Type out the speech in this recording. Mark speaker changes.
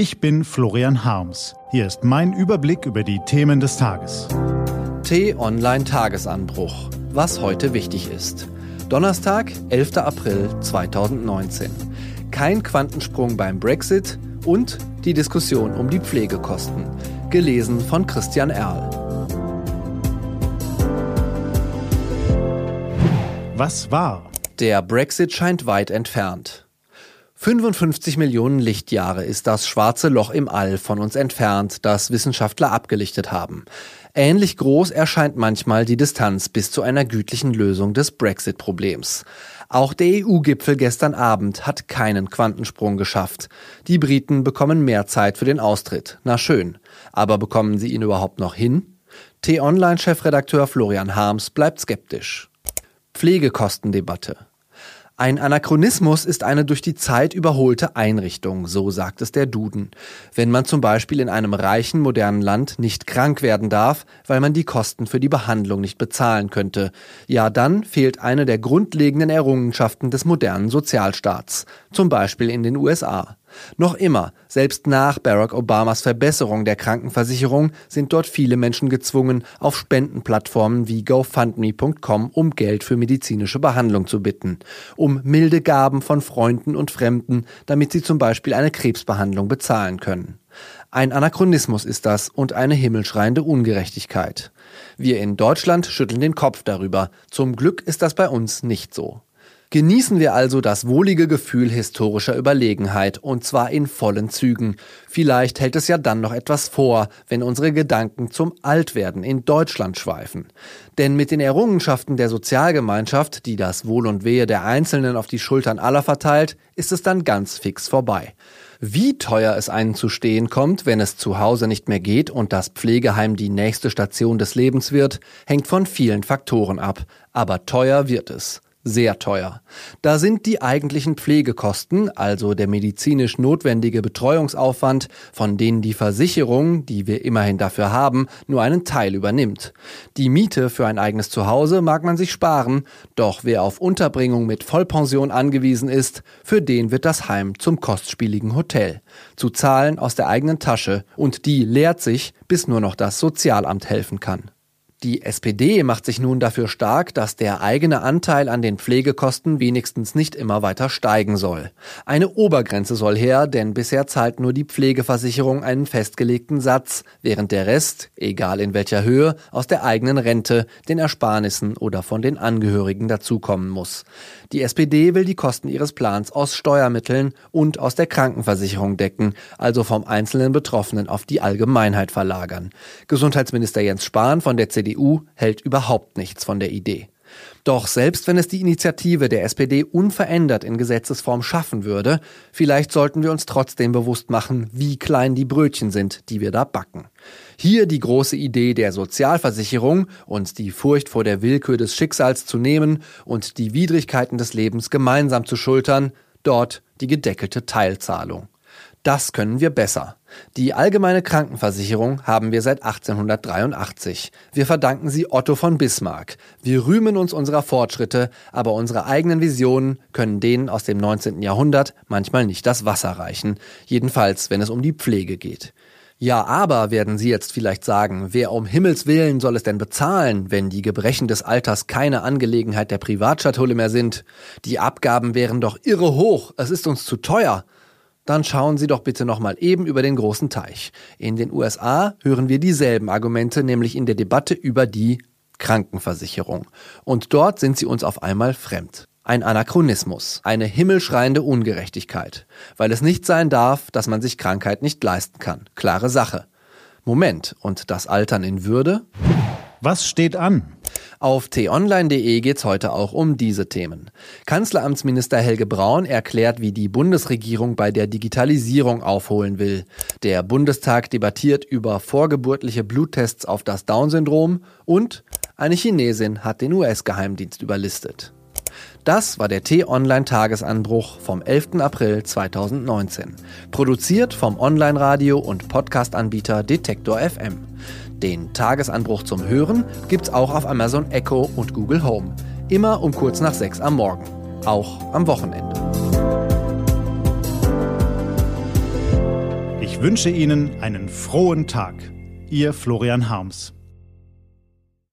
Speaker 1: Ich bin Florian Harms. Hier ist mein Überblick über die Themen des Tages.
Speaker 2: T-Online Tagesanbruch. Was heute wichtig ist. Donnerstag, 11. April 2019. Kein Quantensprung beim Brexit und die Diskussion um die Pflegekosten. Gelesen von Christian Erl.
Speaker 1: Was war?
Speaker 2: Der Brexit scheint weit entfernt. 55 Millionen Lichtjahre ist das schwarze Loch im All von uns entfernt, das Wissenschaftler abgelichtet haben. Ähnlich groß erscheint manchmal die Distanz bis zu einer gütlichen Lösung des Brexit-Problems. Auch der EU-Gipfel gestern Abend hat keinen Quantensprung geschafft. Die Briten bekommen mehr Zeit für den Austritt. Na schön. Aber bekommen sie ihn überhaupt noch hin? T-Online-Chefredakteur Florian Harms bleibt skeptisch. Pflegekostendebatte. Ein Anachronismus ist eine durch die Zeit überholte Einrichtung, so sagt es der Duden. Wenn man zum Beispiel in einem reichen, modernen Land nicht krank werden darf, weil man die Kosten für die Behandlung nicht bezahlen könnte, ja dann fehlt eine der grundlegenden Errungenschaften des modernen Sozialstaats, zum Beispiel in den USA. Noch immer, selbst nach Barack Obamas Verbesserung der Krankenversicherung, sind dort viele Menschen gezwungen, auf Spendenplattformen wie GoFundMe.com um Geld für medizinische Behandlung zu bitten, um milde Gaben von Freunden und Fremden, damit sie zum Beispiel eine Krebsbehandlung bezahlen können. Ein Anachronismus ist das und eine himmelschreiende Ungerechtigkeit. Wir in Deutschland schütteln den Kopf darüber. Zum Glück ist das bei uns nicht so. Genießen wir also das wohlige Gefühl historischer Überlegenheit, und zwar in vollen Zügen. Vielleicht hält es ja dann noch etwas vor, wenn unsere Gedanken zum Altwerden in Deutschland schweifen. Denn mit den Errungenschaften der Sozialgemeinschaft, die das Wohl und Wehe der Einzelnen auf die Schultern aller verteilt, ist es dann ganz fix vorbei. Wie teuer es einen zu stehen kommt, wenn es zu Hause nicht mehr geht und das Pflegeheim die nächste Station des Lebens wird, hängt von vielen Faktoren ab. Aber teuer wird es sehr teuer. Da sind die eigentlichen Pflegekosten, also der medizinisch notwendige Betreuungsaufwand, von denen die Versicherung, die wir immerhin dafür haben, nur einen Teil übernimmt. Die Miete für ein eigenes Zuhause mag man sich sparen, doch wer auf Unterbringung mit Vollpension angewiesen ist, für den wird das Heim zum kostspieligen Hotel. Zu zahlen aus der eigenen Tasche und die leert sich, bis nur noch das Sozialamt helfen kann. Die SPD macht sich nun dafür stark, dass der eigene Anteil an den Pflegekosten wenigstens nicht immer weiter steigen soll. Eine Obergrenze soll her, denn bisher zahlt nur die Pflegeversicherung einen festgelegten Satz, während der Rest, egal in welcher Höhe, aus der eigenen Rente, den Ersparnissen oder von den Angehörigen dazukommen muss. Die SPD will die Kosten ihres Plans aus Steuermitteln und aus der Krankenversicherung decken, also vom einzelnen Betroffenen auf die Allgemeinheit verlagern. Gesundheitsminister Jens Spahn von der CDU hält überhaupt nichts von der Idee. Doch selbst wenn es die Initiative der SPD unverändert in Gesetzesform schaffen würde, vielleicht sollten wir uns trotzdem bewusst machen, wie klein die Brötchen sind, die wir da backen. Hier die große Idee der Sozialversicherung, uns die Furcht vor der Willkür des Schicksals zu nehmen und die Widrigkeiten des Lebens gemeinsam zu schultern, dort die gedeckelte Teilzahlung. Das können wir besser. Die allgemeine Krankenversicherung haben wir seit 1883. Wir verdanken sie Otto von Bismarck. Wir rühmen uns unserer Fortschritte, aber unsere eigenen Visionen können denen aus dem 19. Jahrhundert manchmal nicht das Wasser reichen. Jedenfalls, wenn es um die Pflege geht. Ja, aber werden Sie jetzt vielleicht sagen, wer um Himmels willen soll es denn bezahlen, wenn die Gebrechen des Alters keine Angelegenheit der Privatschatulle mehr sind? Die Abgaben wären doch irre hoch, es ist uns zu teuer dann schauen Sie doch bitte nochmal eben über den großen Teich. In den USA hören wir dieselben Argumente, nämlich in der Debatte über die Krankenversicherung. Und dort sind sie uns auf einmal fremd. Ein Anachronismus, eine himmelschreiende Ungerechtigkeit, weil es nicht sein darf, dass man sich Krankheit nicht leisten kann. Klare Sache. Moment, und das Altern in Würde?
Speaker 1: Was steht an?
Speaker 2: Auf t-online.de geht's heute auch um diese Themen. Kanzleramtsminister Helge Braun erklärt, wie die Bundesregierung bei der Digitalisierung aufholen will. Der Bundestag debattiert über vorgeburtliche Bluttests auf das Down-Syndrom und eine Chinesin hat den US-Geheimdienst überlistet. Das war der T-Online-Tagesanbruch vom 11. April 2019. Produziert vom Online-Radio- und Podcast-Anbieter Detektor FM. Den Tagesanbruch zum Hören gibt's auch auf Amazon Echo und Google Home. Immer um kurz nach sechs am Morgen. Auch am Wochenende.
Speaker 1: Ich wünsche Ihnen einen frohen Tag. Ihr Florian Harms.